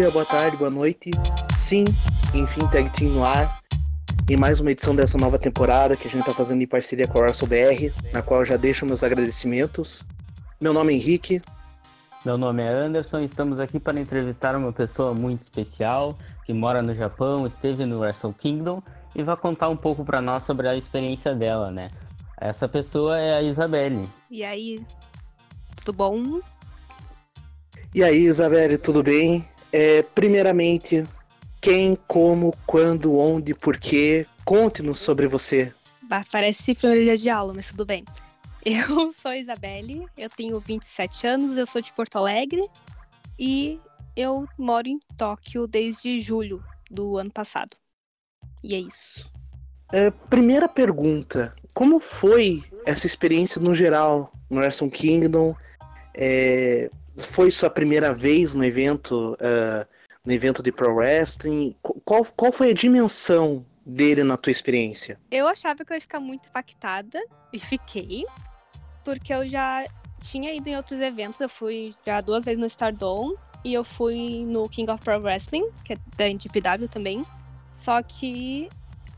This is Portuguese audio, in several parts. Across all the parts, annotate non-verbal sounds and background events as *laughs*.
Dia, boa tarde, boa noite. Sim, enfim, Tag Team no ar. Em mais uma edição dessa nova temporada que a gente está fazendo em parceria com a Arso BR, na qual eu já deixo meus agradecimentos. Meu nome é Henrique. Meu nome é Anderson e estamos aqui para entrevistar uma pessoa muito especial que mora no Japão, esteve no Wrestle Kingdom e vai contar um pouco para nós sobre a experiência dela, né? Essa pessoa é a Isabelle. E aí, tudo bom? E aí, Isabelle, tudo bem? É, primeiramente, quem, como, quando, onde, porquê? Conte-nos sobre você. Bah, parece dia de aula, mas tudo bem. *laughs* Eu sou Isabelle, eu tenho 27 anos, eu sou de Porto Alegre e eu moro em Tóquio desde julho do ano passado. E é isso. É, primeira pergunta: como foi essa experiência no geral no Wrestle Kingdom? É, foi sua primeira vez no evento, uh, no evento de pro wrestling? Qual, qual foi a dimensão dele na tua experiência? Eu achava que eu ia ficar muito impactada e fiquei, porque eu já tinha ido em outros eventos. Eu fui já duas vezes no Stardom e eu fui no King of Pro Wrestling, que é da NGPW também. Só que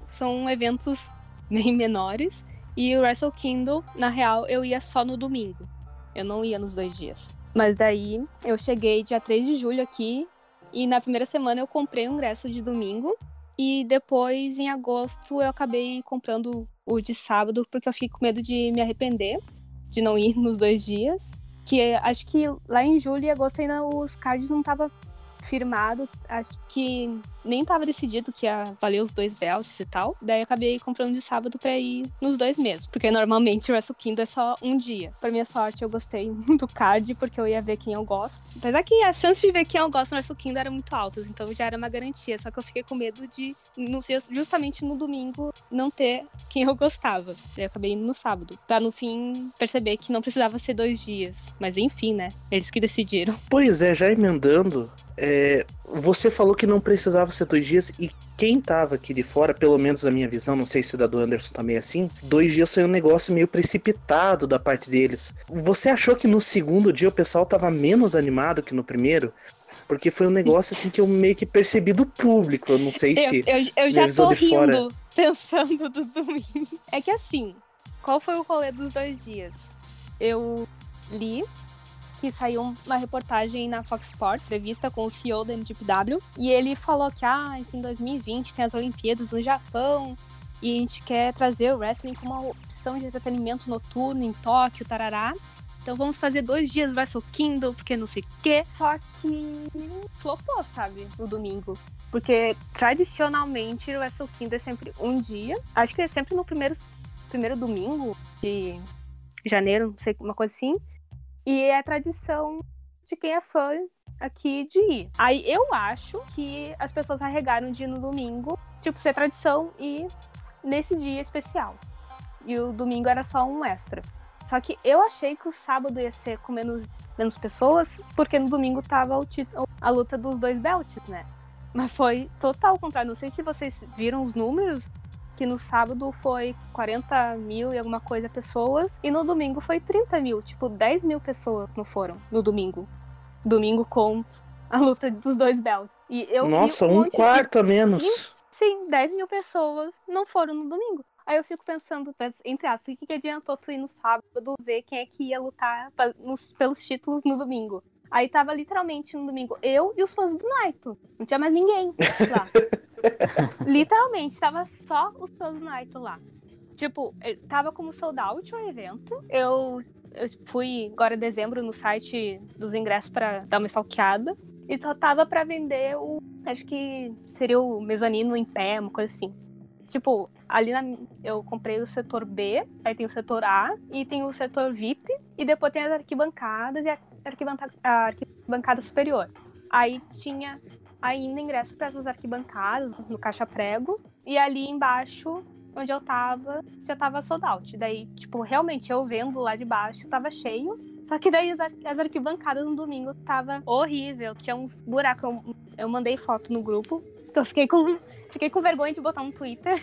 são eventos *laughs* bem menores. E o Wrestle Kingdom, na real, eu ia só no domingo. Eu não ia nos dois dias. Mas daí eu cheguei dia 3 de julho aqui e na primeira semana eu comprei um ingresso de domingo e depois em agosto eu acabei comprando o de sábado porque eu fiquei com medo de me arrepender de não ir *laughs* nos dois dias. Que acho que lá em julho e agosto ainda os cards não tava firmado. Acho que nem tava decidido que ia valer os dois belts e tal. Daí eu acabei comprando de sábado pra ir nos dois mesmo. Porque normalmente o Wrestle Kingdom é só um dia. Pra minha sorte, eu gostei *laughs* do card, porque eu ia ver quem eu gosto. Apesar que as chances de ver quem eu gosto no Wrestle Kingdom eram muito altas, então já era uma garantia. Só que eu fiquei com medo de, justamente no domingo, não ter quem eu gostava. Daí eu acabei indo no sábado. Pra no fim perceber que não precisava ser dois dias. Mas enfim, né? Eles que decidiram. Pois é, já emendando, é, você falou que não precisava ser dois dias e quem tava aqui de fora, pelo menos na minha visão, não sei se da do Anderson também é assim, dois dias foi um negócio meio precipitado da parte deles. Você achou que no segundo dia o pessoal tava menos animado que no primeiro? Porque foi um negócio assim que eu meio que percebi do público. Eu não sei se. Eu, eu, eu já tô rindo fora. *laughs* pensando do domingo. É que assim, qual foi o rolê dos dois dias? Eu li que saiu uma reportagem na Fox Sports, revista com o CEO da NGPW, e ele falou que, ah, que em 2020 tem as Olimpíadas no Japão, e a gente quer trazer o wrestling como uma opção de entretenimento noturno em Tóquio, tarará. Então vamos fazer dois dias Wrestle Kingdom, porque não sei o quê. Só que flopou, sabe, no domingo. Porque tradicionalmente o Wrestle Kingdom é sempre um dia. Acho que é sempre no primeiro, primeiro domingo de janeiro, não sei, uma coisa assim. E é tradição de quem é fã aqui de ir. Aí eu acho que as pessoas arregaram de ir no domingo, tipo, ser tradição e nesse dia especial. E o domingo era só um extra. Só que eu achei que o sábado ia ser com menos, menos pessoas, porque no domingo tava o título, a luta dos dois belts, né? Mas foi total contrário. Não sei se vocês viram os números, que no sábado foi 40 mil e alguma coisa pessoas, e no domingo foi 30 mil, tipo, 10 mil pessoas não foram no domingo. Domingo com a luta dos dois belts. E eu Nossa, um, um quarto de... a menos. Sim, sim, 10 mil pessoas não foram no domingo. Aí eu fico pensando, entre aspas, o que, que adiantou tu ir no sábado ver quem é que ia lutar nos, pelos títulos no domingo? Aí tava literalmente no domingo eu e os fãs do Naito. Não tinha mais ninguém lá. *laughs* literalmente, tava só os do Naito lá. Tipo, tava como sold out o evento. Eu, eu fui agora em dezembro no site dos ingressos para dar uma stalkeada. E só tava para vender o. Acho que seria o mezanino em pé, uma coisa assim. Tipo, ali na, eu comprei o setor B, aí tem o setor A e tem o setor VIP, e depois tem as arquibancadas e a a arquibancada superior. Aí tinha ainda ingresso para essas arquibancadas no caixa prego, e ali embaixo onde eu tava, já tava sold out. Daí, tipo, realmente eu vendo lá de baixo, tava cheio. Só que daí as, as arquibancadas no domingo tava horrível. Tinha uns buracos. Eu, eu mandei foto no grupo. *laughs* Eu fiquei com, fiquei com vergonha de botar no Twitter.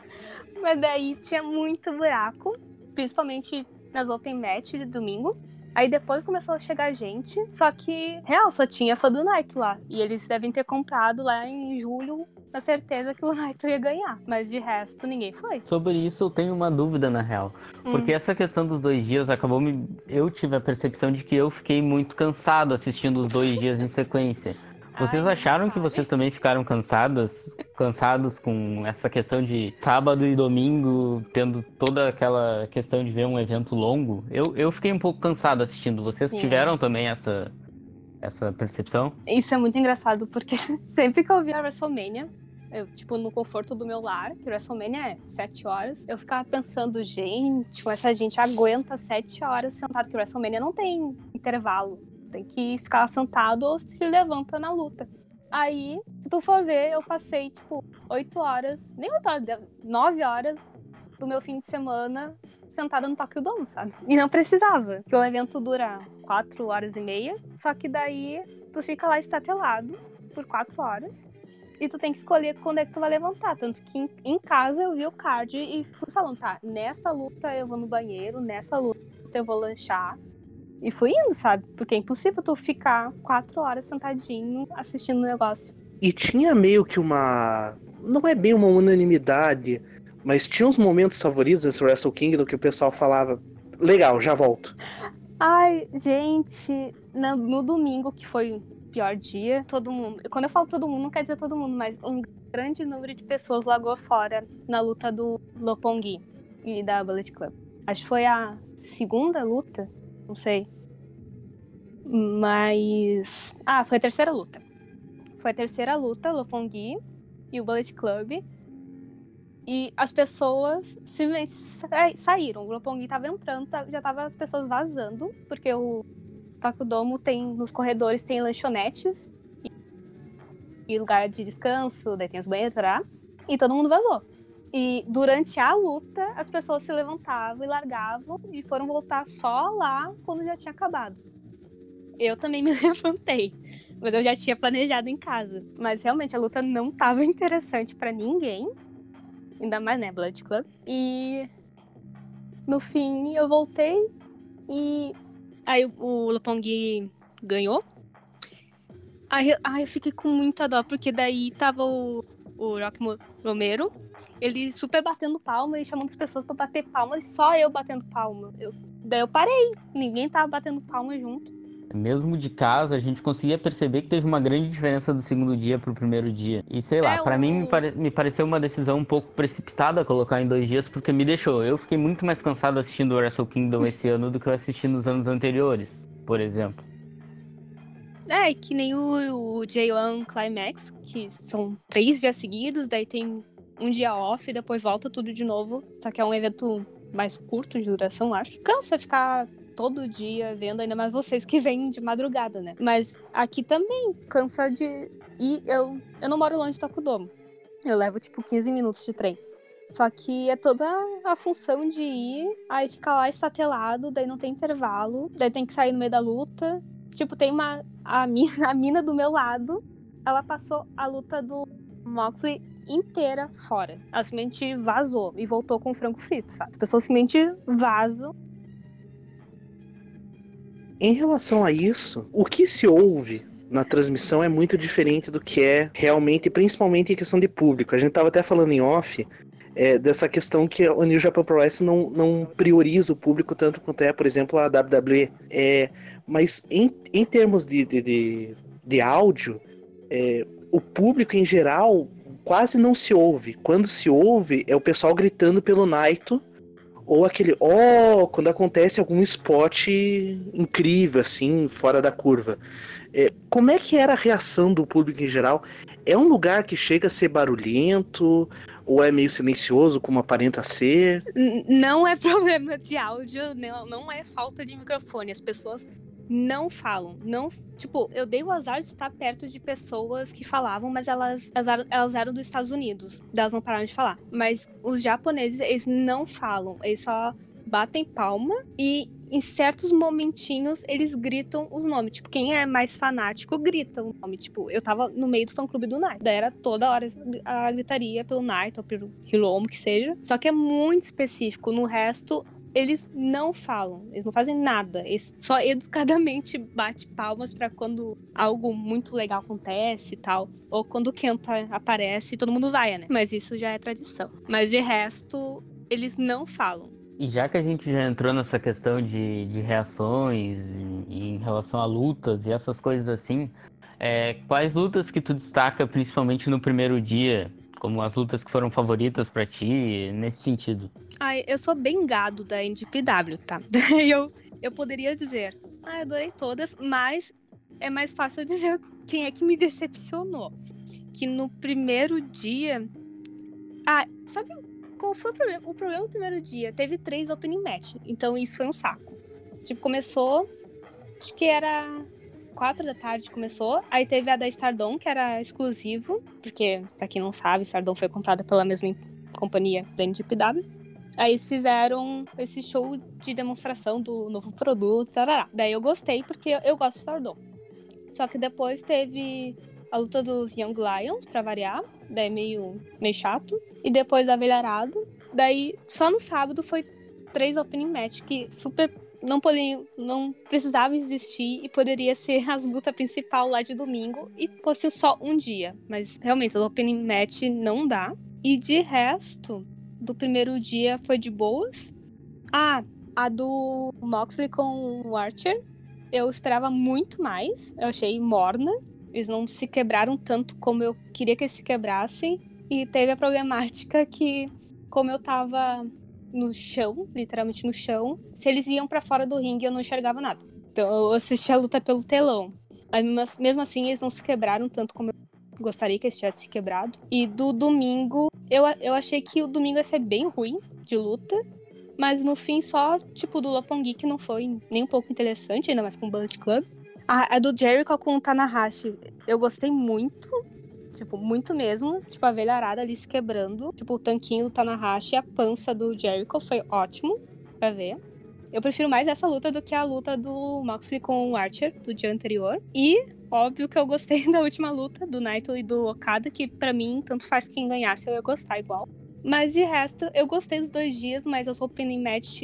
*laughs* Mas daí tinha muito buraco, principalmente nas open match de domingo. Aí depois começou a chegar gente, só que, real, só tinha fã do Naito lá. E eles devem ter comprado lá em julho na certeza que o *laughs* Naito ia ganhar. Mas de resto, ninguém foi. Sobre isso, eu tenho uma dúvida, na real. Porque hum. essa questão dos dois dias acabou me. Eu tive a percepção de que eu fiquei muito cansado assistindo os dois *laughs* dias em sequência. Vocês acharam que vocês também ficaram cansadas, cansados com essa questão de sábado e domingo tendo toda aquela questão de ver um evento longo? Eu, eu fiquei um pouco cansado assistindo. Vocês Sim. tiveram também essa essa percepção? Isso é muito engraçado porque *laughs* sempre que eu vi a WrestleMania, eu, tipo, no conforto do meu lar, que o WrestleMania é sete horas, eu ficava pensando, gente, essa gente aguenta sete horas sentado, que o WrestleMania não tem intervalo tem que ficar sentado ou se levanta na luta. Aí, se tu for ver, eu passei, tipo, 8 horas, nem 8 horas, 9 horas do meu fim de semana sentada no Tokyo Dome, sabe? E não precisava, que o evento dura 4 horas e meia, só que daí tu fica lá estatelado por 4 horas e tu tem que escolher quando é que tu vai levantar. Tanto que em, em casa eu vi o card e fui falando, tá, nessa luta eu vou no banheiro, nessa luta eu vou lanchar, e fui indo, sabe? Porque é impossível tu ficar quatro horas sentadinho assistindo o negócio. E tinha meio que uma. Não é bem uma unanimidade, mas tinha uns momentos favoritos desse Wrestle Kingdom que o pessoal falava: legal, já volto. Ai, gente, no, no domingo, que foi o pior dia, todo mundo. Quando eu falo todo mundo, não quer dizer todo mundo, mas um grande número de pessoas largou fora na luta do Lopongi e da Bullet Club. Acho que foi a segunda luta não sei. Mas. Ah, foi a terceira luta. Foi a terceira luta, Lopongi e o Bullet Club. E as pessoas simplesmente saíram. O Lopongi tava entrando, tá, já tava as pessoas vazando, porque o Takudomo tem, nos corredores tem lanchonetes e lugar de descanso, daí tem os banheiros, tá? e todo mundo vazou. E durante a luta, as pessoas se levantavam e largavam e foram voltar só lá quando já tinha acabado. Eu também me *laughs* levantei, mas eu já tinha planejado em casa. Mas realmente a luta não estava interessante para ninguém, ainda mais, né, Blood Club. E no fim eu voltei e aí o Lopongi ganhou. Aí, aí eu fiquei com muita dó, porque daí tava o, o Rock Romero ele super batendo palma e chamando as pessoas para bater palma, e só eu batendo palma. Eu, daí eu parei, ninguém tava batendo palma junto. Mesmo de casa, a gente conseguia perceber que teve uma grande diferença do segundo dia pro primeiro dia. E sei lá, é, para o... mim me, pare... me, pareceu uma decisão um pouco precipitada colocar em dois dias, porque me deixou. Eu fiquei muito mais cansado assistindo o Wrestle Kingdom *laughs* esse ano do que eu assisti nos anos anteriores, por exemplo. É, que nem o, o J1 Climax, que são três dias seguidos, daí tem um dia off e depois volta tudo de novo. Só que é um evento mais curto de duração, acho. Cansa ficar todo dia vendo, ainda mais vocês que vêm de madrugada, né? Mas aqui também cansa de ir. Eu, eu não moro longe do Takudomo. Eu levo tipo 15 minutos de trem. Só que é toda a função de ir, aí fica lá estatelado, daí não tem intervalo, daí tem que sair no meio da luta. Tipo, tem uma. A mina, *laughs* a mina do meu lado, ela passou a luta do Moxley inteira fora. Ela simplesmente vazou e voltou com frango frito, sabe? As pessoas simplesmente vazam. Em relação a isso, o que se ouve na transmissão é muito diferente do que é realmente, principalmente em questão de público. A gente estava até falando em off é, dessa questão que o New Japan Pro Wrestling não, não prioriza o público tanto quanto é, por exemplo, a WWE. É, mas em, em termos de, de, de, de áudio, é, o público em geral quase não se ouve. Quando se ouve, é o pessoal gritando pelo Naito, ou aquele ó, oh, quando acontece algum spot incrível, assim, fora da curva. É, como é que era a reação do público em geral? É um lugar que chega a ser barulhento, ou é meio silencioso, como aparenta ser? Não é *laughs* problema de áudio, não, não é falta de microfone. As pessoas não falam. Não, tipo, eu dei o azar de estar perto de pessoas que falavam, mas elas, elas, elas eram dos Estados Unidos. Elas não pararam de falar. Mas os japoneses, eles não falam. Eles só batem palma e em certos momentinhos eles gritam os nomes. Tipo, quem é mais fanático grita o nome. Tipo, eu tava no meio do fã clube do Night. Daí era toda hora a gritaria pelo Night ou pelo Hilomo, que seja. Só que é muito específico. No resto, eles não falam, eles não fazem nada. Eles só educadamente *laughs* bate palmas para quando algo muito legal acontece e tal. Ou quando o Kenta aparece, todo mundo vai, né? Mas isso já é tradição. Mas de resto, eles não falam. E já que a gente já entrou nessa questão de, de reações em relação a lutas e essas coisas assim, é, quais lutas que tu destaca principalmente no primeiro dia? Como as lutas que foram favoritas para ti, nesse sentido? Ai, eu sou bem gado da NDPW, tá? *laughs* eu, eu poderia dizer, ah, adorei todas, mas é mais fácil dizer *laughs* quem é que me decepcionou. Que no primeiro dia. Ah, sabe qual foi o problema? O problema no primeiro dia teve três opening match, então isso foi um saco. Tipo, começou. Acho que era quatro da tarde começou. Aí teve a da Stardom, que era exclusivo, porque, pra quem não sabe, Stardom foi comprada pela mesma companhia da NGPW. Aí eles fizeram esse show de demonstração do novo produto, tarará. Daí eu gostei, porque eu gosto de Stardom. Só que depois teve a luta dos Young Lions, pra variar. Daí meio, meio chato. E depois da velharada. Daí, só no sábado foi três opening match, que super não poderia, não precisava existir e poderia ser as lutas principal lá de domingo e fosse só um dia. Mas realmente o opening match não dá. E de resto, do primeiro dia foi de boas. Ah, a do Moxley com o Archer, eu esperava muito mais. Eu achei morna. Eles não se quebraram tanto como eu queria que eles se quebrassem. E teve a problemática que, como eu tava no chão, literalmente no chão. Se eles iam para fora do ringue, eu não enxergava nada. Então eu assisti a luta pelo telão. Mas mesmo assim, eles não se quebraram tanto como eu gostaria que eles tivessem se quebrado. E do domingo, eu, eu achei que o domingo ia ser bem ruim de luta. Mas no fim, só, tipo, do Lopong que não foi nem um pouco interessante, ainda mais com o Bullet Club. A, a do Jericho com o Tanahashi, eu gostei muito. Tipo, muito mesmo. Tipo, a velharada ali se quebrando. Tipo, o tanquinho do Tanahashi e a pança do Jericho foi ótimo pra ver. Eu prefiro mais essa luta do que a luta do Moxley com o Archer, do dia anterior. E, óbvio que eu gostei *laughs* da última luta, do Naito e do Okada, que para mim, tanto faz quem ganhasse, eu ia gostar igual. Mas de resto, eu gostei dos dois dias, mas eu sou opening match.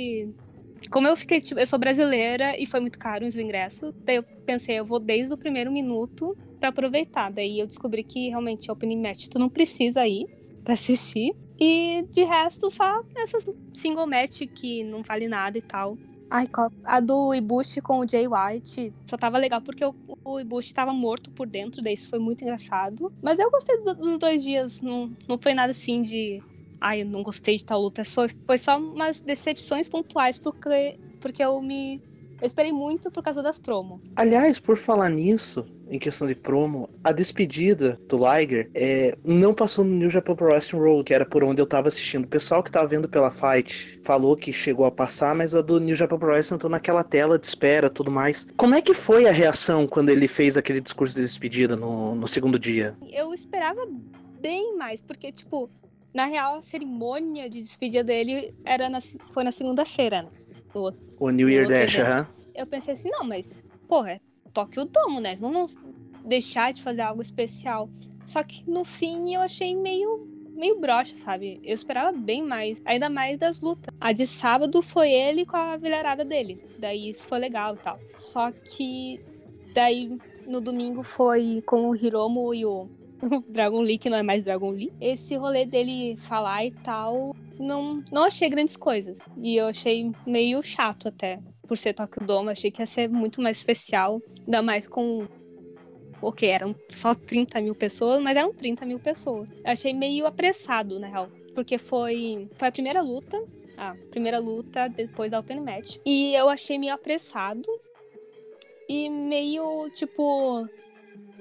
Como eu fiquei, tipo, eu sou brasileira e foi muito caro os ingressos, daí eu pensei, eu vou desde o primeiro minuto para aproveitar. Daí eu descobri que realmente a opening match tu não precisa ir para assistir. E de resto, só essas single match que não vale nada e tal. Ai, a do Ibushi com o Jay White só tava legal porque o, o Ibushi tava morto por dentro, daí isso foi muito engraçado. Mas eu gostei do, dos dois dias, não, não foi nada assim de. Ai, eu não gostei de tal luta. Só, foi só umas decepções pontuais porque, porque eu me. Eu esperei muito por causa das promo. Aliás, por falar nisso, em questão de promo, a despedida do Liger é, não passou no New Japan Pro Wrestling Road, que era por onde eu tava assistindo. O pessoal que tava vendo pela Fight falou que chegou a passar, mas a do New Japan Pro Wrestling entrou naquela tela de espera tudo mais. Como é que foi a reação quando ele fez aquele discurso de despedida no, no segundo dia? Eu esperava bem mais, porque, tipo, na real, a cerimônia de despedida dele era na, foi na segunda-feira, né? O New Year Dash, aham. Eu pensei assim, não, mas, porra, é toque o domo, né? Não vão deixar de fazer algo especial. Só que no fim eu achei meio meio broxa, sabe? Eu esperava bem mais, ainda mais das lutas. A de sábado foi ele com a vilharada dele. Daí isso foi legal e tal. Só que daí no domingo foi com o Hiromo e o *laughs* Dragon Lee, que não é mais Dragon Lee. Esse rolê dele falar e tal, não, não achei grandes coisas. E eu achei meio chato até por ser Tokyo Dome, achei que ia ser muito mais especial, ainda mais com o que eram só 30 mil pessoas, mas eram 30 mil pessoas. Eu achei meio apressado, na real, porque foi, foi a primeira luta, a primeira luta depois da Open Match, e eu achei meio apressado e meio, tipo,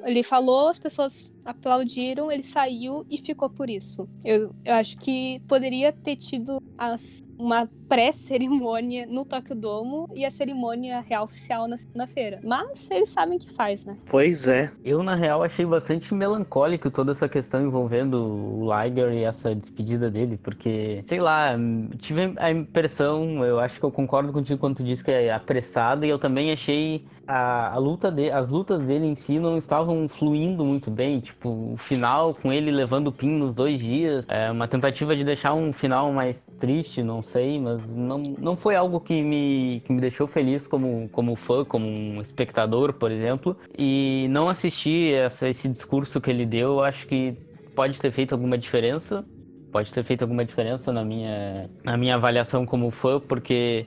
ele falou, as pessoas aplaudiram, ele saiu e ficou por isso. Eu, eu acho que poderia ter tido as, uma pré-cerimônia no Tokyo Domo e a cerimônia real oficial na segunda-feira. Mas eles sabem que faz, né? Pois é. Eu, na real, achei bastante melancólico toda essa questão envolvendo o Liger e essa despedida dele, porque, sei lá, tive a impressão, eu acho que eu concordo contigo quando tu disse que é apressado, e eu também achei a, a, luta de, as lutas dele em si não estavam fluindo muito bem. Tipo, o final com ele levando o pin nos dois dias, é uma tentativa de deixar um final mais triste, não sei, mas não, não foi algo que me, que me deixou feliz como, como fã, como um espectador, por exemplo. E não assistir essa, esse discurso que ele deu, acho que pode ter feito alguma diferença. Pode ter feito alguma diferença na minha, na minha avaliação como fã, porque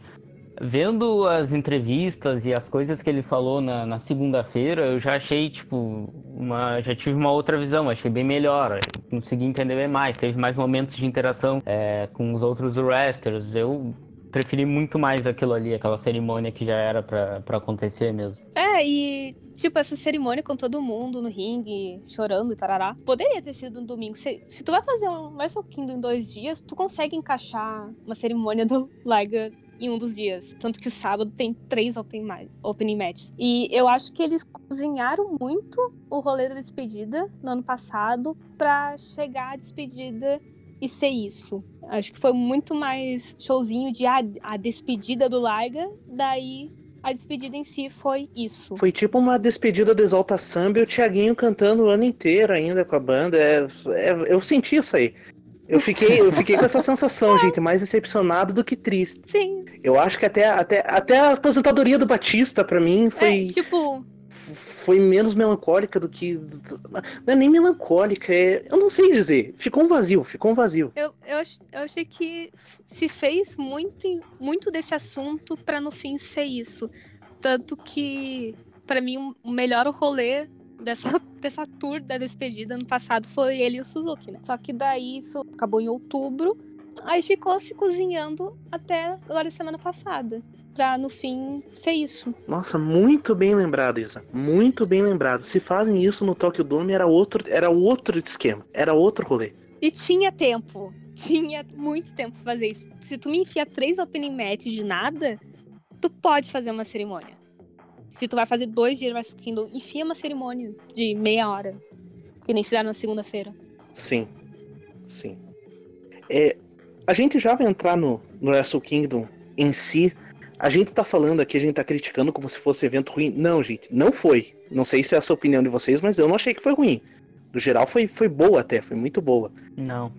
vendo as entrevistas e as coisas que ele falou na, na segunda-feira, eu já achei, tipo, uma, já tive uma outra visão, achei bem melhor, consegui entender bem mais, teve mais momentos de interação é, com os outros wrestlers, eu preferi muito mais aquilo ali, aquela cerimônia que já era para acontecer mesmo. É, e tipo, essa cerimônia com todo mundo no ringue, chorando e tarará, poderia ter sido um domingo. Se, se tu vai fazer um Wrestle em dois dias, tu consegue encaixar uma cerimônia do Liger em um dos dias. Tanto que o sábado tem três open opening matches. E eu acho que eles cozinharam muito o rolê da despedida no ano passado para chegar à despedida e ser isso. Acho que foi muito mais showzinho de a, a despedida do Larga, daí a despedida em si foi isso. Foi tipo uma despedida do Exalta Samba e o Thiaguinho cantando o ano inteiro ainda com a banda. É, é, eu senti isso aí. Eu fiquei, eu fiquei com essa sensação, gente, mais decepcionado do que triste. Sim. Eu acho que até, até, até a aposentadoria do Batista, para mim, foi. É, tipo. Foi menos melancólica do que. Não é nem melancólica, é. Eu não sei dizer. Ficou um vazio, ficou um vazio. Eu, eu, eu achei que se fez muito, muito desse assunto para no fim ser isso. Tanto que, para mim, o melhor rolê dessa, *laughs* dessa tour da despedida no passado foi ele e o Suzuki, né? Só que daí isso acabou em outubro, aí ficou se cozinhando até agora semana passada. Pra no fim ser isso. Nossa, muito bem lembrado, Isa. Muito bem lembrado. Se fazem isso no Tokyo Dome, era outro, era outro esquema. Era outro rolê. E tinha tempo. *laughs* Tinha muito tempo pra fazer isso. Se tu me enfia três opening match de nada, tu pode fazer uma cerimônia. Se tu vai fazer dois dias de Wrestle Kingdom, enfia uma cerimônia de meia hora. Que nem fizeram na segunda-feira. Sim. Sim. É, a gente já vai entrar no, no Wrestle Kingdom em si. A gente tá falando aqui, a gente tá criticando como se fosse evento ruim. Não, gente, não foi. Não sei se é essa a opinião de vocês, mas eu não achei que foi ruim. No geral, foi, foi boa até, foi muito boa. Não.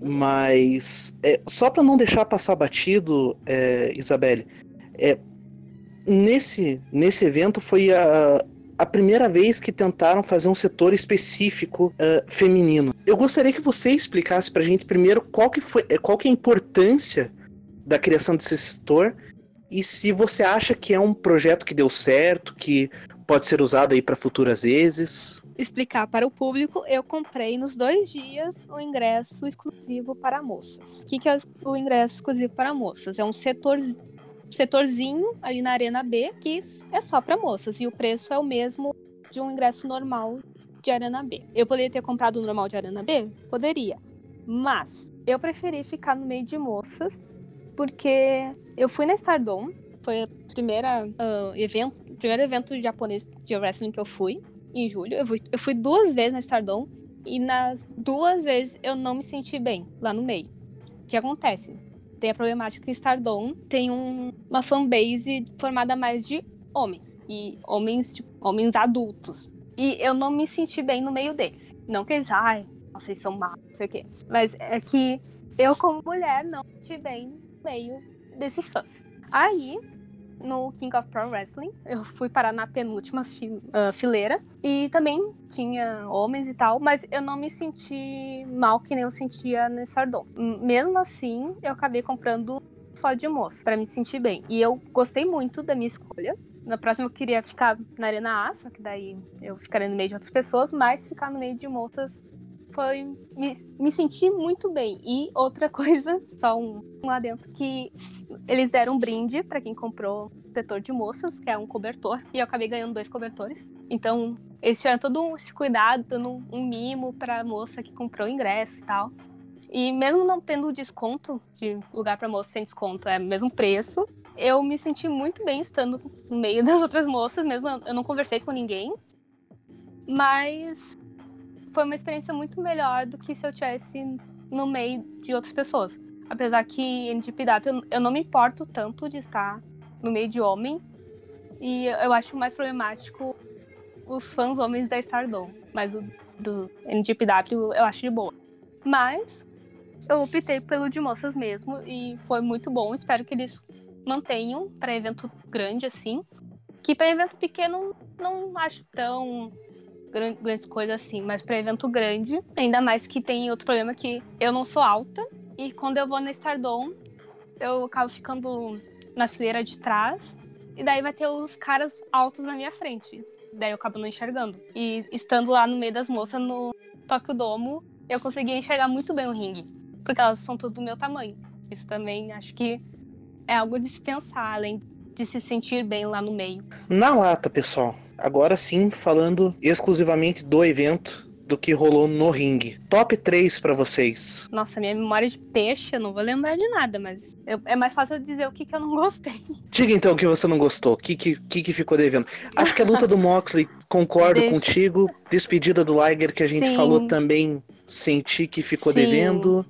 Mas, é, só para não deixar passar batido, é, Isabelle, é, nesse, nesse evento foi a, a primeira vez que tentaram fazer um setor específico uh, feminino. Eu gostaria que você explicasse pra gente primeiro qual que, foi, qual que é a importância da criação desse setor e se você acha que é um projeto que deu certo, que pode ser usado aí para futuras vezes. Explicar para o público, eu comprei nos dois dias o ingresso exclusivo para moças. O que, que é o ingresso exclusivo para moças? É um setor setorzinho ali na Arena B, que é só para moças. E o preço é o mesmo de um ingresso normal de Arena B. Eu poderia ter comprado o normal de Arena B? Poderia. Mas eu preferi ficar no meio de moças, porque eu fui na Stardom, foi o uh, evento, primeiro evento japonês de wrestling que eu fui, em julho. Eu fui, eu fui duas vezes na Stardom, e nas duas vezes eu não me senti bem lá no meio. O que acontece? Tem a problemática que Stardom tem um, uma fanbase formada mais de homens. E homens, tipo, homens adultos. E eu não me senti bem no meio deles. Não que eles, ai, vocês são maus, não sei o quê. Mas é que eu, como mulher, não me senti bem no meio desses fãs. Aí, no King of Pro Wrestling. Eu fui parar na penúltima fi uh, fileira. E também tinha homens e tal, mas eu não me senti mal que nem eu sentia no Stardom. Mesmo assim, eu acabei comprando só de moça, para me sentir bem. E eu gostei muito da minha escolha. Na próxima eu queria ficar na Arena A, só que daí eu ficaria no meio de outras pessoas, mas ficar no meio de moças foi me, me senti muito bem. E outra *laughs* coisa, só um, um adentro, que eles deram um brinde para quem comprou setor de moças, que é um cobertor, e eu acabei ganhando dois cobertores. Então, eles tiveram todo esse cuidado, dando um mimo pra moça que comprou o ingresso e tal. E mesmo não tendo desconto, de lugar para moça sem desconto, é o mesmo preço, eu me senti muito bem estando no meio *laughs* das outras moças, mesmo eu não conversei com ninguém. Mas foi uma experiência muito melhor do que se eu tivesse no meio de outras pessoas. Apesar que em NGPW eu não me importo tanto de estar no meio de homem, E eu acho mais problemático os fãs homens da Stardom. Mas o do NGPW eu acho de boa. Mas eu optei pelo de moças mesmo e foi muito bom. Espero que eles mantenham para evento grande assim. Que para evento pequeno não acho tão grandes coisas assim, mas para evento grande, ainda mais que tem outro problema que eu não sou alta e quando eu vou na Stardom, eu acabo ficando na fileira de trás e daí vai ter os caras altos na minha frente. Daí eu acabo não enxergando. E estando lá no meio das moças no Tokyo Domo, eu consegui enxergar muito bem o ringue, porque elas são tudo do meu tamanho. Isso também acho que é algo de se pensar, além de se sentir bem lá no meio. Na lata, pessoal. Agora sim, falando exclusivamente do evento, do que rolou no ringue. Top 3 para vocês. Nossa, minha memória de peixe, eu não vou lembrar de nada, mas eu, é mais fácil dizer o que, que eu não *laughs* gostei. Diga então o que você não gostou, o que, que, que, ficou devendo. Acho que a luta do Moxley, concordo Deixa. contigo. Despedida do Liger, que a gente Sim. falou também, senti que ficou Sim. devendo.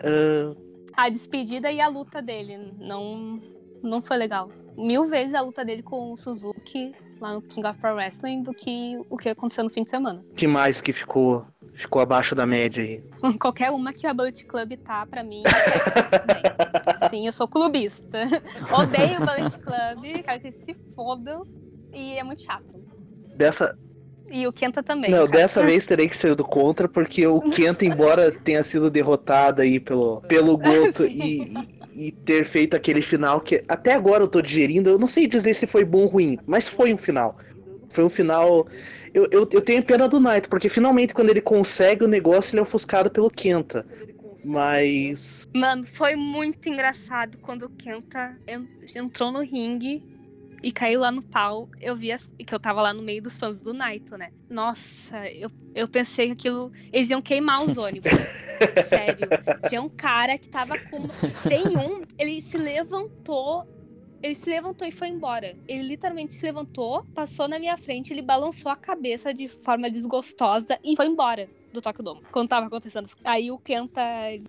Uh... A despedida e a luta dele, não, não foi legal. Mil vezes a luta dele com o Suzuki lá no King of Pro Wrestling do que o que aconteceu no fim de semana. que mais que ficou ficou abaixo da média aí? *laughs* Qualquer uma que a Bullet Club tá, pra mim, *laughs* Sim, eu sou clubista. *laughs* Odeio o Bullet Club, quero que se fodam. E é muito chato. Dessa, e o Kenta também. Não, cara. dessa vez terei que ser do contra, porque o Kenta, embora tenha sido derrotado aí pelo, pelo Goto e, e, ter feito aquele final que até agora eu tô digerindo, eu não sei dizer se foi bom ou ruim, mas foi um final. Foi um final. Eu, eu, eu tenho pena do Knight, porque finalmente quando ele consegue o negócio, ele é ofuscado pelo Kenta. Mas. Mano, foi muito engraçado quando o Kenta entrou no ringue e caiu lá no pau. Eu vi as, que eu tava lá no meio dos fãs do Naito, né? Nossa, eu, eu pensei que aquilo. Eles iam queimar os ônibus. *laughs* Sério. Tinha um cara que tava com. Tem um, ele se levantou ele se levantou e foi embora. Ele literalmente se levantou, passou na minha frente, ele balançou a cabeça de forma desgostosa e foi embora do Tokyo Dome. Quando tava acontecendo. Aí o Kenta,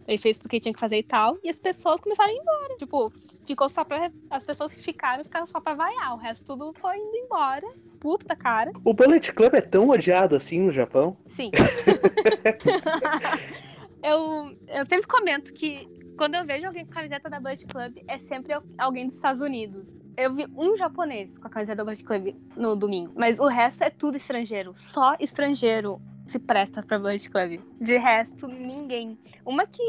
ele fez tudo que ele tinha que fazer e tal. E as pessoas começaram a ir embora. Tipo, ficou só pra. As pessoas que ficaram, ficaram só pra vaiar. O resto tudo foi indo embora. Puta cara. O Bullet Club é tão odiado assim no Japão? Sim. *laughs* eu, eu sempre comento que quando eu vejo alguém com camiseta da Bullet Club, é sempre alguém dos Estados Unidos. Eu vi um japonês com a camiseta da Bullet Club no domingo, mas o resto é tudo estrangeiro. Só estrangeiro se presta pra Bullet Club. De resto, ninguém. Uma que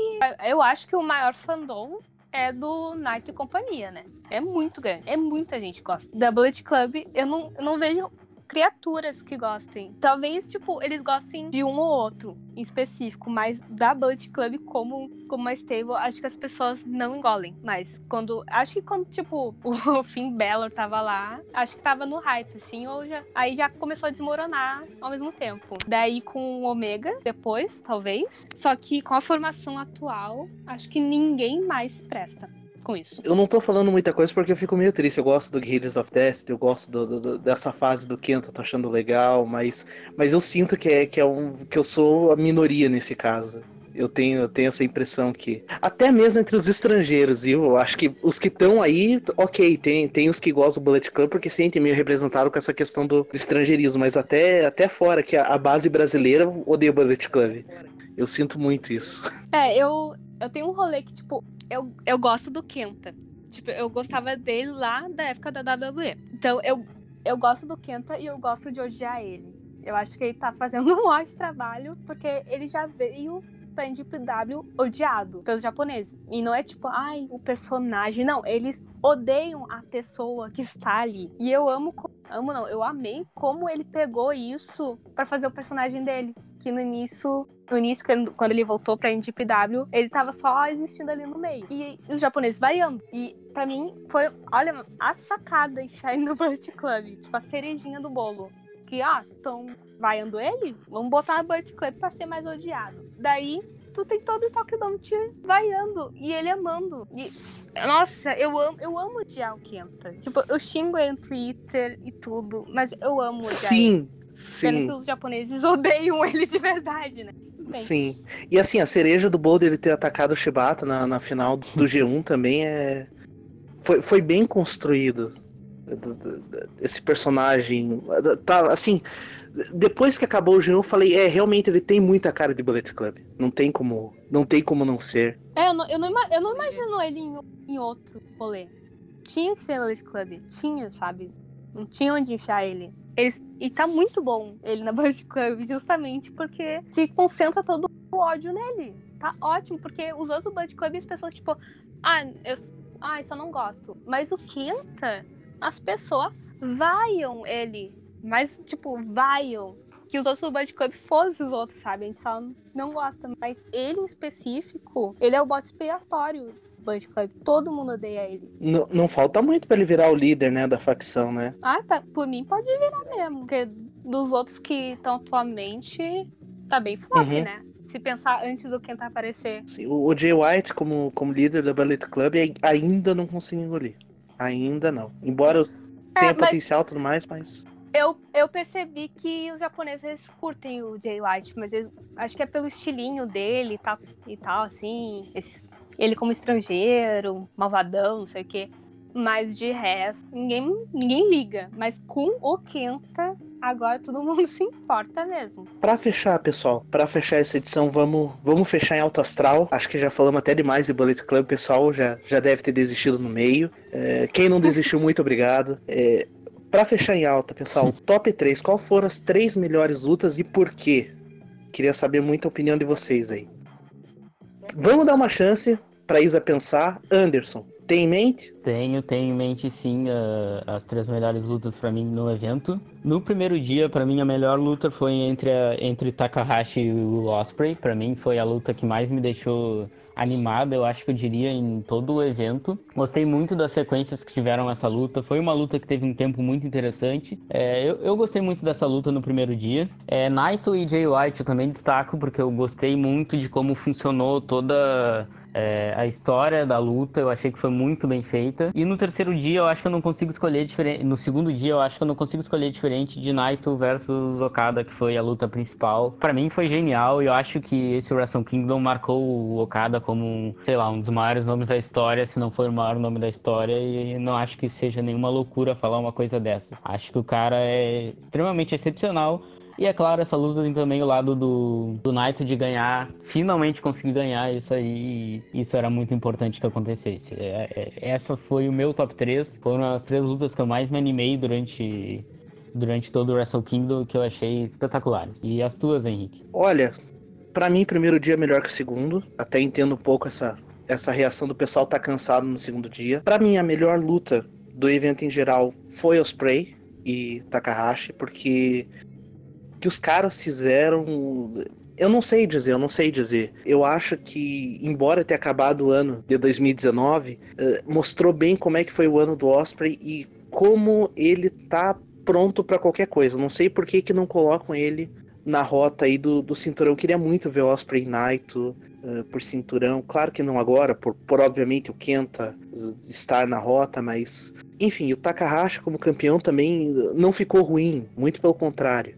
eu acho que o maior fandom é do Night e companhia, né? É muito grande. É muita gente que gosta. Da Bullet Club, eu não, eu não vejo criaturas que gostem. Talvez, tipo, eles gostem de um ou outro em específico, mas da Bullet Club como, como uma stable, acho que as pessoas não engolem. Mas quando. Acho que quando, tipo, *laughs* o Finn Balor tava lá, acho que tava no hype, assim, ou já. Aí já começou a desmoronar ao mesmo tempo. Daí com o Omega, depois, talvez. Só que com a formação atual, acho que ninguém mais presta com isso. Eu não tô falando muita coisa porque eu fico meio triste. Eu gosto do Guerrillas of Death, eu gosto do, do, dessa fase do Kento, tô achando legal, mas, mas eu sinto que, é, que, é um, que eu sou a minoria nesse caso. Eu tenho, eu tenho essa impressão que. Até mesmo entre os estrangeiros, eu acho que os que estão aí, ok, tem, tem os que gostam do Bullet Club porque sentem meio representado com essa questão do, do estrangeirismo, mas até, até fora, que a, a base brasileira odeia o Bullet Club. Eu sinto muito isso. É, eu, eu tenho um rolê que, tipo, eu, eu gosto do Kenta. Tipo, eu gostava dele lá da época da WWE. Então, eu, eu gosto do Kenta e eu gosto de odiar ele. Eu acho que ele tá fazendo *laughs* um ótimo trabalho, porque ele já veio pra NDPW odiado pelos japoneses. E não é tipo, ai, o personagem. Não, eles odeiam a pessoa que está ali. E eu amo, amo não, eu amei como ele pegou isso para fazer o personagem dele. Que no início no início, quando ele voltou pra NDPW, ele tava só existindo ali no meio. E os japoneses vaiando. E para mim foi, olha, a sacada enxergar no Bullet Club. Tipo, a cerejinha do bolo. Que, ah, estão vaiando ele? Vamos botar a Bullet Club pra ser mais odiado. Daí, tu tem todo o Tokyo Dome te vaiando. E ele amando. E, nossa, eu amo, eu amo odiar o Kenta. Tipo, eu xingo ele no Twitter e tudo, mas eu amo odiar Sim. ele. Sim. Sendo que os japoneses *laughs* odeiam ele de verdade, né? Sim. E assim, a cereja do bolo dele ter atacado o Shibata na, na final do G1 também é. Foi, foi bem construído. Esse personagem. Tá, assim. Depois que acabou o G1, eu falei, é, realmente ele tem muita cara de Bullet Club. Não tem como. Não tem como não ser. É, eu não, eu não, eu não imagino ele em, em outro rolê. Tinha que ser Bullet Club. Tinha, sabe? Não tinha onde enfiar ele. Ele. E tá muito bom ele na *laughs* Club, justamente porque se concentra todo o ódio nele. Tá ótimo, porque os outros Club, as pessoas, tipo, ah, eu, ah, isso eu não gosto. Mas o Quinta, as pessoas vaiam ele. Mas, tipo, vaiam. Que os outros Club fossem os outros, sabe? A gente só não gosta. Mas ele em específico, ele é o boss expiatório Club. Todo mundo odeia ele. Não, não falta muito para ele virar o líder, né, da facção, né? Ah, tá. Por mim pode virar mesmo. Porque dos outros que estão atualmente, tá bem flop, uhum. né? se pensar antes do Kenta aparecer. O, Jay White, como, como líder da Ballet Club, ainda não consigo engolir. Ainda não. Embora é, tenha potencial e tudo mais, mas. Eu, eu percebi que os japoneses curtem o Jay White, mas eles, acho que é pelo estilinho dele e tal, e tal assim. Esse, ele como estrangeiro, malvadão, não sei o quê. Mas de resto, ninguém, ninguém liga. Mas com o Kenta, agora todo mundo *laughs* se importa mesmo. Para fechar, pessoal, para fechar essa edição, vamos, vamos fechar em alto astral. Acho que já falamos até demais de Bullet Club, pessoal já, já deve ter desistido no meio. É, quem não desistiu, *laughs* muito obrigado. É, para fechar em alta, pessoal, top 3, qual foram as três melhores lutas e por quê? Queria saber muito a opinião de vocês aí. Vamos dar uma chance para Isa pensar. Anderson, tem em mente? Tenho, tenho em mente sim as três melhores lutas para mim no evento. No primeiro dia, para mim a melhor luta foi entre a, entre Takahashi e o Osprey. Para mim foi a luta que mais me deixou animado, eu acho que eu diria, em todo o evento. Gostei muito das sequências que tiveram essa luta. Foi uma luta que teve um tempo muito interessante. É, eu, eu, gostei muito dessa luta no primeiro dia. É, Naito e Jay White eu também destaco, porque eu gostei muito de como funcionou toda é, a história da luta eu achei que foi muito bem feita. E no terceiro dia eu acho que eu não consigo escolher diferente. No segundo dia eu acho que eu não consigo escolher diferente de Naito versus Okada, que foi a luta principal. Para mim foi genial e eu acho que esse Wrestle Kingdom marcou o Okada como, sei lá, um dos maiores nomes da história, se não for o maior nome da história. E não acho que seja nenhuma loucura falar uma coisa dessas. Acho que o cara é extremamente excepcional. E é claro, essa luta tem também o lado do, do Naito de ganhar, finalmente conseguir ganhar isso aí. Isso era muito importante que acontecesse. É, é, essa foi o meu top 3. Foram as três lutas que eu mais me animei durante, durante todo o Wrestle Kingdom que eu achei espetaculares. E as tuas, Henrique? Olha, para mim, primeiro dia é melhor que o segundo. Até entendo um pouco essa, essa reação do pessoal tá cansado no segundo dia. Para mim, a melhor luta do evento em geral foi Osprey e Takahashi, porque que os caras fizeram. Eu não sei dizer, eu não sei dizer. Eu acho que, embora tenha acabado o ano de 2019, uh, eh, mostrou bem como é que foi o ano do Osprey e como ele tá pronto para qualquer coisa. Não sei por que, que não colocam ele na rota aí do, do cinturão. Eu queria muito ver o Osprey Naito uh, por cinturão. Claro que não agora, por, por obviamente o Kenta estar na rota, mas enfim, o Takahashi como campeão também não ficou ruim, muito pelo contrário.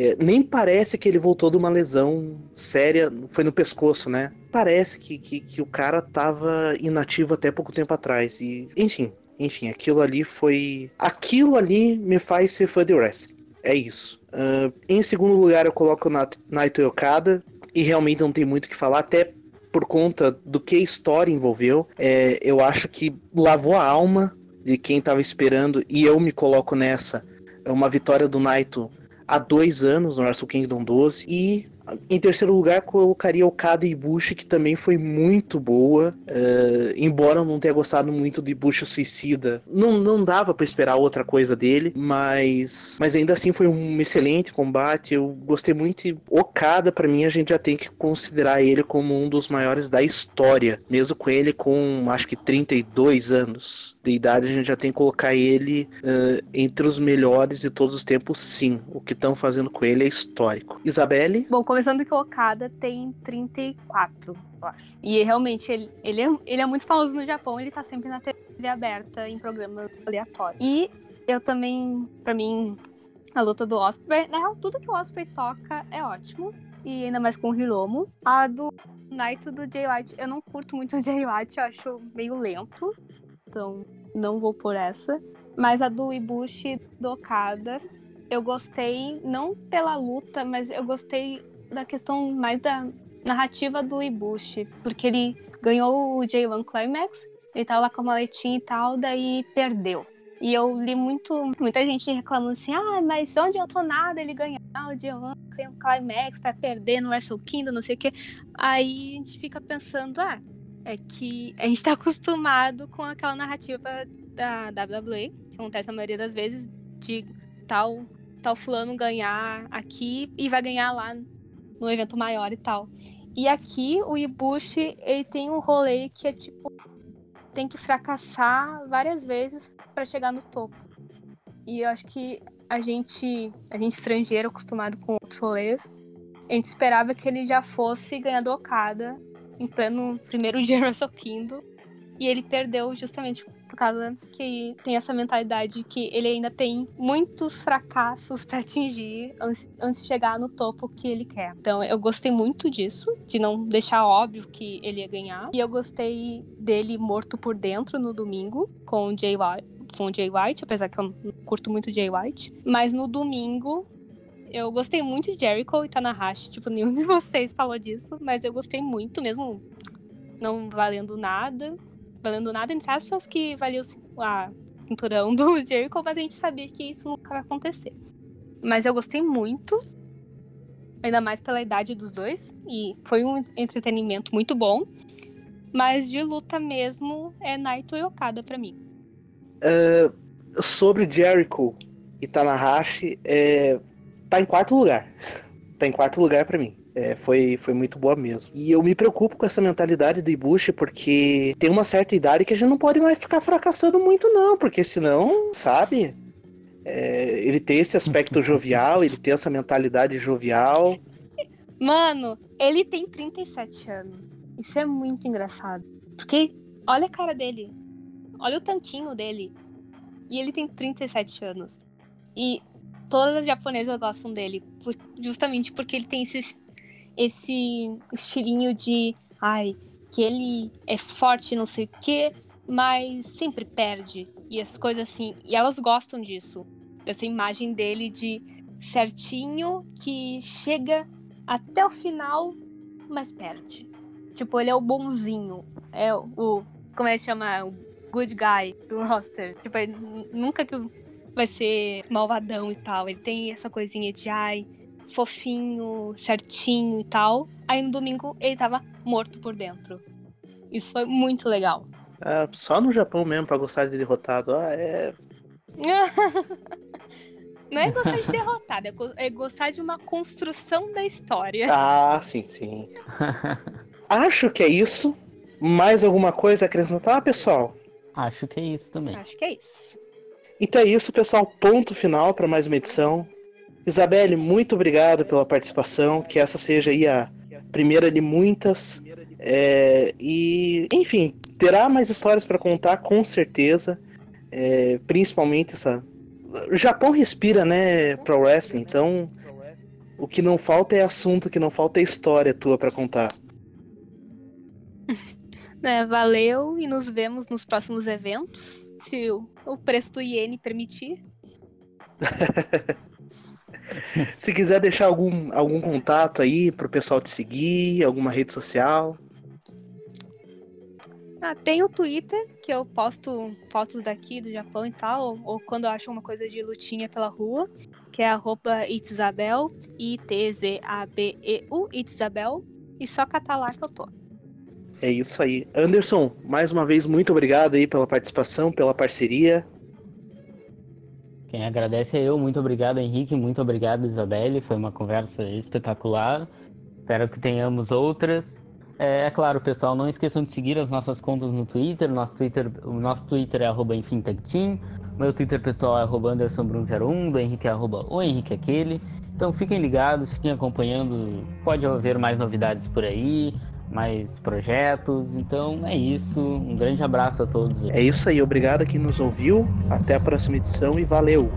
É, nem parece que ele voltou de uma lesão séria, foi no pescoço, né? Parece que, que, que, o cara tava inativo até pouco tempo atrás. E, enfim, enfim, aquilo ali foi. Aquilo ali me faz ser fã de wrestling. É isso. Uh, em segundo lugar, eu coloco o Naito Okada. E realmente não tem muito o que falar, até por conta do que a história envolveu. É, eu acho que lavou a alma de quem tava esperando, e eu me coloco nessa. É uma vitória do Naito há dois anos no Wrestle Kingdom 12 e em terceiro lugar, colocaria o Kada Ibushi, que também foi muito boa. Uh, embora eu não tenha gostado muito de Ibushi Suicida. Não, não dava para esperar outra coisa dele, mas, mas ainda assim foi um excelente combate. Eu gostei muito. E Okada, para mim, a gente já tem que considerar ele como um dos maiores da história. Mesmo com ele com acho que 32 anos de idade, a gente já tem que colocar ele uh, entre os melhores de todos os tempos, sim. O que estão fazendo com ele é histórico. Isabelle? Bom, começando que o Okada tem 34, eu acho. E realmente, ele, ele, é, ele é muito famoso no Japão, ele tá sempre na TV aberta, em programas aleatórios. E eu também, pra mim, a luta do Osprey, na real, tudo que o Osprey toca é ótimo. E ainda mais com o Hiromo. A do Naito do Jay White, eu não curto muito o Jay White, eu acho meio lento. Então, não vou por essa. Mas a do Ibushi do Okada, eu gostei não pela luta, mas eu gostei da questão mais da narrativa do Ibushi, porque ele ganhou o J1 Climax, ele tava lá com a maletinha e tal, daí perdeu. E eu li muito, muita gente reclamando assim, ah, mas onde eu tô nada ele ganhar o J1 Climax pra perder no Wrestle Kingdom, não sei o quê. Aí a gente fica pensando, ah, é que a gente tá acostumado com aquela narrativa da WWE, que acontece a maioria das vezes, de tal, tal fulano ganhar aqui e vai ganhar lá no evento maior e tal. E aqui o Ibushi, ele tem um rolê que é tipo tem que fracassar várias vezes para chegar no topo. E eu acho que a gente, a gente estrangeiro acostumado com outros rolês, a gente esperava que ele já fosse ganhador Okada em pleno primeiro dia Wrestle Kingdom. E ele perdeu justamente por causa que tem essa mentalidade que ele ainda tem muitos fracassos para atingir antes, antes, de chegar no topo que ele quer. Então eu gostei muito disso, de não deixar óbvio que ele ia ganhar. E eu gostei dele morto por dentro no domingo com o Jay White. Com o Jay White, apesar que eu não curto muito Jay White. Mas no domingo, eu gostei muito de Jericho e Tanahashi. Tipo, *laughs* nenhum de vocês falou disso, mas eu gostei muito, mesmo não valendo nada valendo nada, entre aspas, que valia o a cinturão do *laughs* Jericho, mas a gente sabia que isso nunca vai acontecer. Mas eu gostei muito, ainda mais pela idade dos dois, e foi um entretenimento muito bom. Mas de luta mesmo é Naito e Okada pra mim. Uh, sobre Jericho e Tanahashi, é, tá em quarto lugar. Tá em quarto lugar para mim. É, foi, foi muito boa mesmo. E eu me preocupo com essa mentalidade do Ibushi, porque tem uma certa idade que a gente não pode mais ficar fracassando muito, não, porque senão, sabe? É, ele tem esse aspecto jovial, ele tem essa mentalidade jovial. Mano, ele tem 37 anos. Isso é muito engraçado. Porque olha a cara dele. Olha o tanquinho dele. E ele tem 37 anos. E todas as japonesas gostam dele. Justamente porque ele tem esse esse estilinho de, ai, que ele é forte, não sei o quê, mas sempre perde. E as coisas assim. E elas gostam disso. Dessa imagem dele de certinho que chega até o final, mas perde. Tipo, ele é o bonzinho. É o. Como é que chama? O good guy do roster. Tipo, ele nunca que vai ser malvadão e tal. Ele tem essa coisinha de ai, fofinho, certinho e tal. Aí no domingo ele tava morto por dentro. Isso foi muito legal. É, só no Japão mesmo pra gostar de derrotado. Ah, é. *laughs* Não é gostar de derrotado, é gostar de uma construção da história. Ah, sim, sim. *laughs* Acho que é isso. Mais alguma coisa a acrescentar, pessoal? Acho que é isso também. Acho que é isso. Então é isso, pessoal. Ponto final para mais uma edição. Isabelle, muito obrigado pela participação. Que essa seja aí a primeira de muitas. É, e, enfim, terá mais histórias para contar, com certeza. É, principalmente essa. O Japão respira, né, pro wrestling, então o que não falta é assunto, o que não falta é história tua para contar. *laughs* É, valeu e nos vemos nos próximos eventos, se o, o preço do iene permitir. *laughs* Se quiser deixar algum, algum contato aí pro pessoal te seguir, alguma rede social. Ah, tem o Twitter, que eu posto fotos daqui do Japão e tal, ou, ou quando eu acho uma coisa de lutinha pela rua, que é arroba Itzabel, I-T-Z-A-B-E-U, Itzabel, e só catar lá que eu tô. É isso aí. Anderson, mais uma vez, muito obrigado aí pela participação, pela parceria. Quem agradece é eu. Muito obrigado, Henrique. Muito obrigado, Isabelle. Foi uma conversa espetacular. Espero que tenhamos outras. É, é claro, pessoal, não esqueçam de seguir as nossas contas no Twitter. Nosso Twitter, o nosso Twitter é arroba. Meu Twitter pessoal é arroba AndersonBrun01. Do Henrique é arroba o Henrique Aquele. Então fiquem ligados, fiquem acompanhando. Pode haver mais novidades por aí mais projetos. Então é isso. Um grande abraço a todos. É isso aí. Obrigado a quem nos ouviu. Até a próxima edição e valeu!